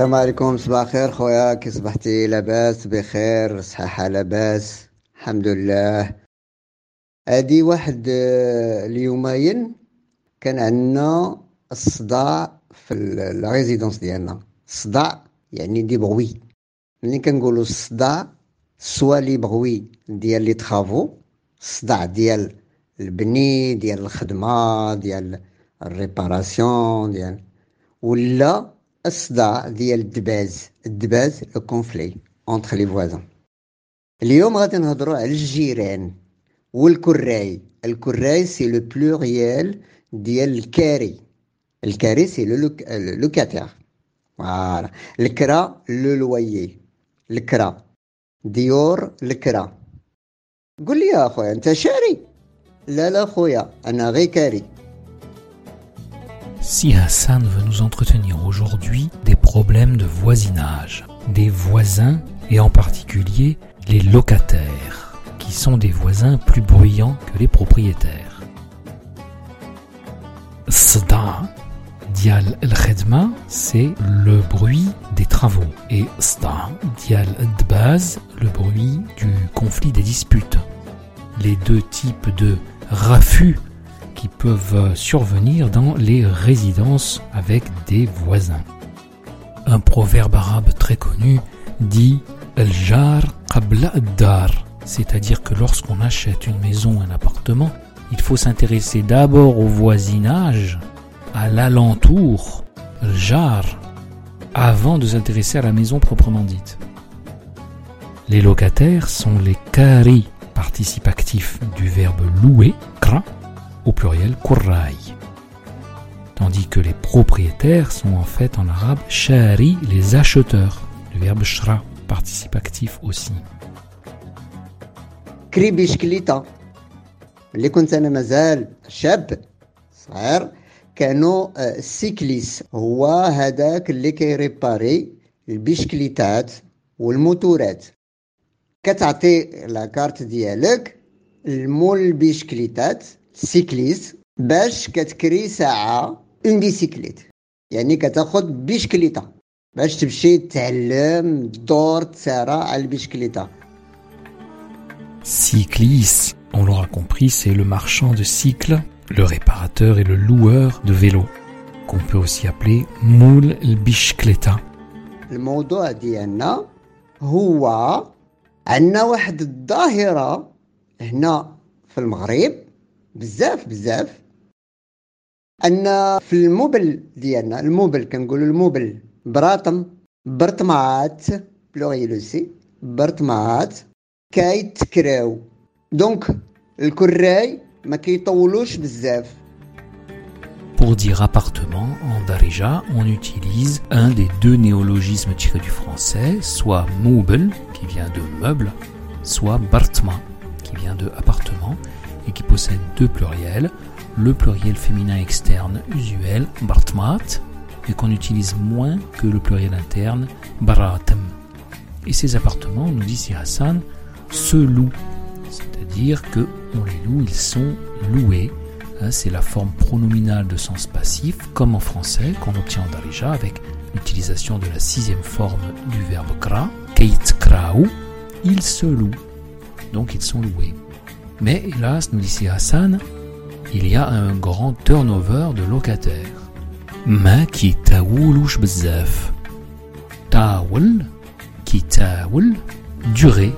السلام عليكم. صباح الخير خويا. كي صبحتي لاباس؟ بخير. صحة لاباس؟ الحمد لله. هادي واحد آه، اليومين كان عندنا الصداع في الريزيدونس ديالنا. الصداع يعني دي بغوي. ملي كنقولوا الصداع سوا لي بغوي ديال لي ترافو الصداع ديال البني ديال الخدمة ديال الريباراسيون ديال ولا الصداع ديال الدباز الدباز لو كونفلي اونتر لي فوازان اليوم غادي نهضروا على الجيران والكراي الكراي سي لو بلوريال ديال الكاري الكاري سي لو لوكاتير فوالا الكرا لو لويي الكرا ديور الكرا قول لي يا خويا انت شاري لا لا خويا انا غير كاري Si Hassan veut nous entretenir aujourd'hui des problèmes de voisinage, des voisins et en particulier les locataires, qui sont des voisins plus bruyants que les propriétaires. Sda dial el khedma, c'est le bruit des travaux et sda dial dbaz, le bruit du conflit des disputes. Les deux types de raffus qui peuvent survenir dans les résidences avec des voisins. Un proverbe arabe très connu dit Al-jar ad-dar, c'est-à-dire que lorsqu'on achète une maison, un appartement, il faut s'intéresser d'abord au voisinage, à l'alentour, Al-jar, avant de s'intéresser à la maison proprement dite. Les locataires sont les kari, participes actifs du verbe louer, kra, au pluriel kurrai. Tandis que les propriétaires sont en fait en arabe shari, les acheteurs, du verbe shra, participe actif aussi. كري بشكليطة اللي كنت انا مازال شاب صغير كانوا آه، السيكليس هو هذاك اللي كيريباري البشكليتات والموتورات كتعطي لاكارت ديالك المول البشكليتات سيكليس باش كتكري ساعة اون بيسيكليت يعني كتاخد بشكليطة باش تمشي تعلم دور تسارع على البشكليطة Cyclis, on l'aura compris, c'est le marchand de cycles, le réparateur et le loueur de vélos, qu'on peut aussi appeler moul bishkleta. الموضوع ديالنا هو عندنا واحد الظاهرة هنا في المغرب بزاف بزاف أن في الموبل ديالنا الموبل كنقولوا الموبل براطم برطمات بلوغيلوسي برطمات كيتكراو دونك الكراي ما كيطولوش بزاف Pour dire appartement, en Darija, on utilise un des deux néologismes tirés du français, soit moubel, qui vient de meuble, soit bartma, qui vient de appartement, qui possède deux pluriels, le pluriel féminin externe usuel, bartmat, et qu'on utilise moins que le pluriel interne, baratem. Et ces appartements, nous dit si Hassan, se louent, c'est-à-dire que on les loue, ils sont loués. Hein, c'est la forme pronominale de sens passif, comme en français, qu'on obtient en Darija avec l'utilisation de la sixième forme du verbe kra, keit kraou, ils se louent. Donc ils sont loués. Mais hélas, nous dit si Hassan, il y a un grand turnover de locataires. ما كيتاولوش بزاف تاول كيتاول durée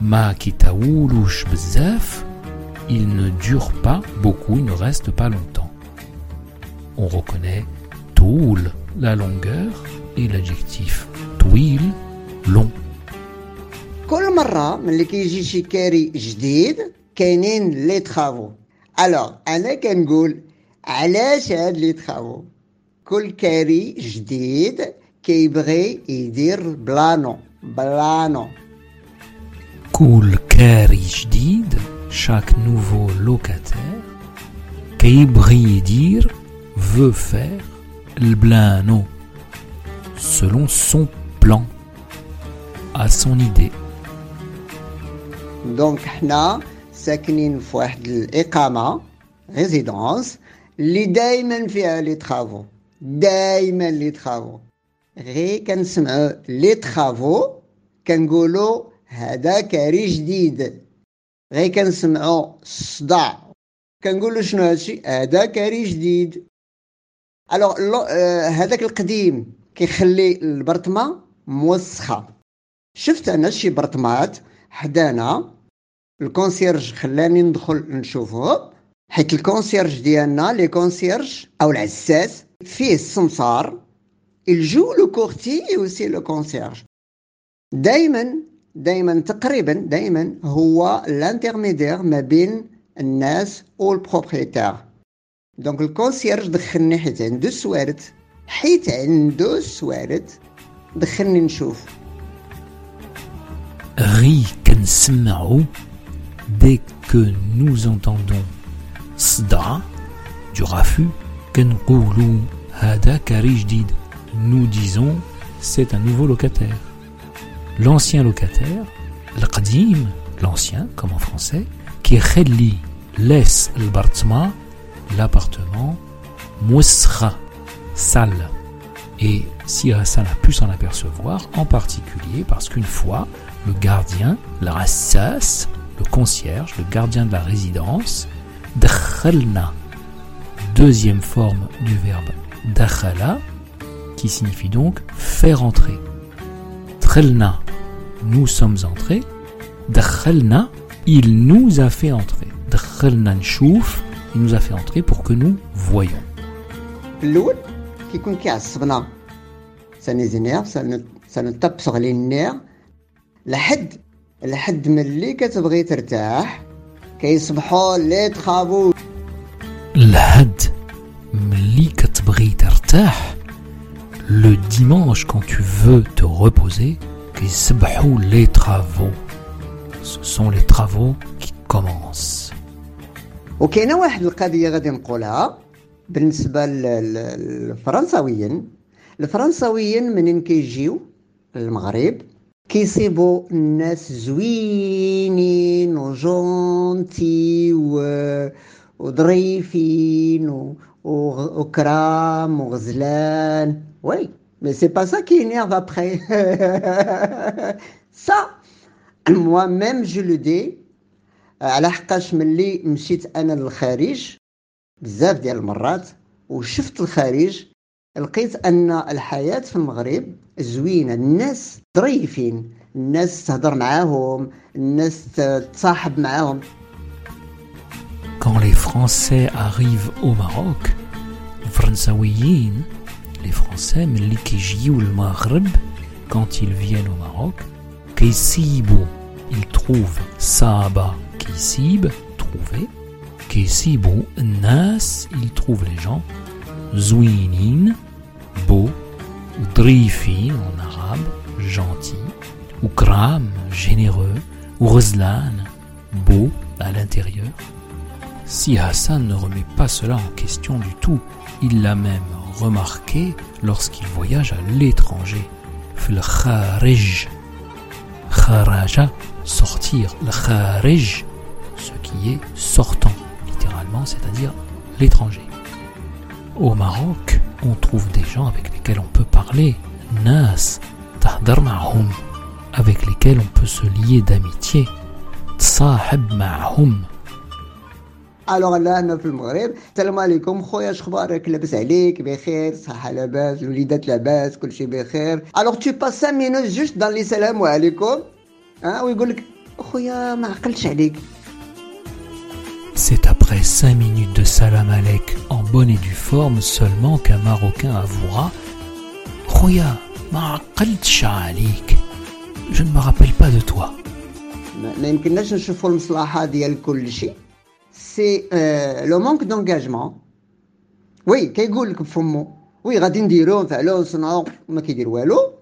ما كيتاولوش بزاف il ne dure pas beaucoup, il ne reste pas longtemps. On reconnaît toul, la longueur, et l'adjectif twil, long. كل مرة ملي كيجي شي كاري جديد كاينين لي تخافو الوغ انا كنقول علاش هاد لي تخافو كل كاري جديد كيبغي يدير بلانو بلانو كل كاري جديد chaque nouveau locataire كيبغي يدير veut faire le plano selon son plan à son idée دونك حنا ساكنين في واحد الإقامة ريزيدونس اللي دايما فيها لي ترافو دايما لي ترافو غير كنسمعوا لي ترافو كنقولوا هذا كاري جديد غير كنسمعوا الصداع كنقولوا شنو هادشي هذا كاري جديد الوغ هذاك القديم كيخلي البرطمه موسخه شفت أنا شي برطمات حدانا الكونسيرج خلاني ندخل نشوفه حيت الكونسيرج ديالنا لي كونسيرج أو العساس فيه السمسار الجو لو كورتي اوسي لو كونسيرج دائما دائما تقريبا دائما هو الانترميدير ما بين الناس والبروبريتير دونك الكونسيرج دخلني حيت عنده السوارد حيت عنده السوارد دخلني نشوف. غي كنسمعو. dès que nous entendons Sda du rafu, Hada Karijdid, nous disons c'est un nouveau locataire. L'ancien locataire, l'Qadim, l'ancien comme en français, qui Khelli laisse l'bartma, l'appartement, Moussra, sale. Et si euh, Hassan a pu s'en apercevoir, en particulier parce qu'une fois, le gardien, l'arassas, le concierge, le gardien de la résidence, dakhalna. Deuxième forme du verbe dakhala, qui signifie donc faire entrer. Trelna, nous sommes entrés. Dakhalna, il nous a fait entrer. Dakhalna nchouf, il nous a fait entrer pour que nous voyons. La head, لحد ملي كتبغي ترتاح كيصبحوا لي ترافو لحد ملي كتبغي ترتاح le dimanche quand tu veux te reposer كيصبحوا les travaux. Ce sont les travaux qui commencent. وكاينه واحد القضية غادي نقولها. بالنسبة للفرنساويين. الفرنساويين منين كيجيو؟ للمغرب. كيصيبوا الناس زوينين وجونتي و... وظريفين و... و... وكرام وغزلان وي مي سي با سا كي énerve après سا موا ميم جو لو دي على حقاش ملي مشيت انا للخارج بزاف ديال المرات وشفت الخارج لقيت ان الحياه في المغرب زوينه الناس ظريفين الناس تهضر معاهم الناس تصاحب معاهم Quand les Français arrivent au Maroc, الفرنساويين les Français ملي كيجيو للمغرب quand ils viennent au Maroc كيسيبوا ils trouvent صابا كيسيب trouver كيسيبوا الناس ils trouvent les gens زوينين beaux ou drifi en arabe, gentil, ou kram, généreux, ou rozlan, beau à l'intérieur. Si Hassan ne remet pas cela en question du tout, il l'a même remarqué lorsqu'il voyage à l'étranger. Fil kharij, kharaja, sortir, le kharij, ce qui est sortant, littéralement, c'est-à-dire l'étranger. Au Maroc, on trouve des gens avec lesquels on peut parler nas tahdar ma'hum avec lesquels on peut se lier d'amitié تصاحب معهم الوغ لا انا في المغرب السلام عليكم خويا شخبارك لاباس عليك بخير صحه لاباس الوليدات لاباس كلشي بخير الوغ تو باس 5 مينوت جوست دان لي سلام عليكم ها ويقول لك خويا ما عقلتش عليك C'est après 5 minutes de salam alek en bonne et due forme seulement qu'un Marocain avouera Khoya, ma aqaltsh alik. Je ne me rappelle pas de toi. ما ما يمكنناش نشوفوا المصلحه ديال كل شيء سي لو مونك دونجاجمون وي كيقول لك بفمو وي غادي نديرو نفعلو نصنعو ما كيدير والو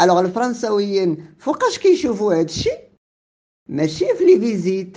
الوغ الفرنساويين فوقاش كيشوفوا هذا الشيء ماشي في لي فيزيت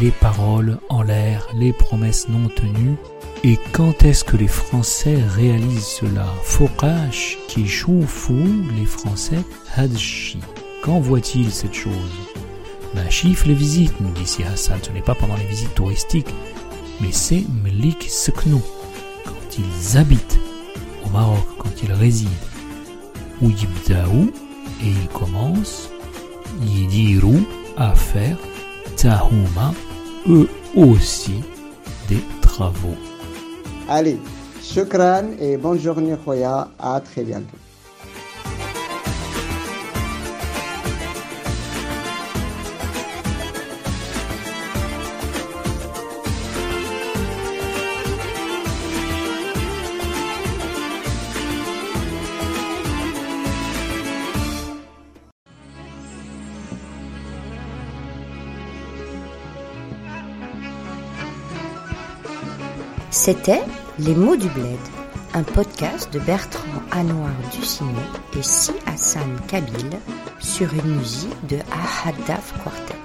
les paroles en l'air, les promesses non tenues. Et quand est-ce que les Français réalisent cela? Fokash, qui fou les Français, hadshi. Quand voit-il cette chose? Ben, chiffre les visites, nous dit Si Hassan. Ce n'est pas pendant les visites touristiques, mais c'est Mlik Seknou, quand ils habitent au Maroc, quand ils résident. Ou Yibdaou, et ils commencent, Yidirou, à faire, Tahuma, eux aussi, des travaux. Allez, shukran et bonne journée Khoya, à très bientôt. C'était Les mots du bled, un podcast de Bertrand Anouar Ducinet et Si Hassan Kabil sur une musique de Ahadaf Quartet.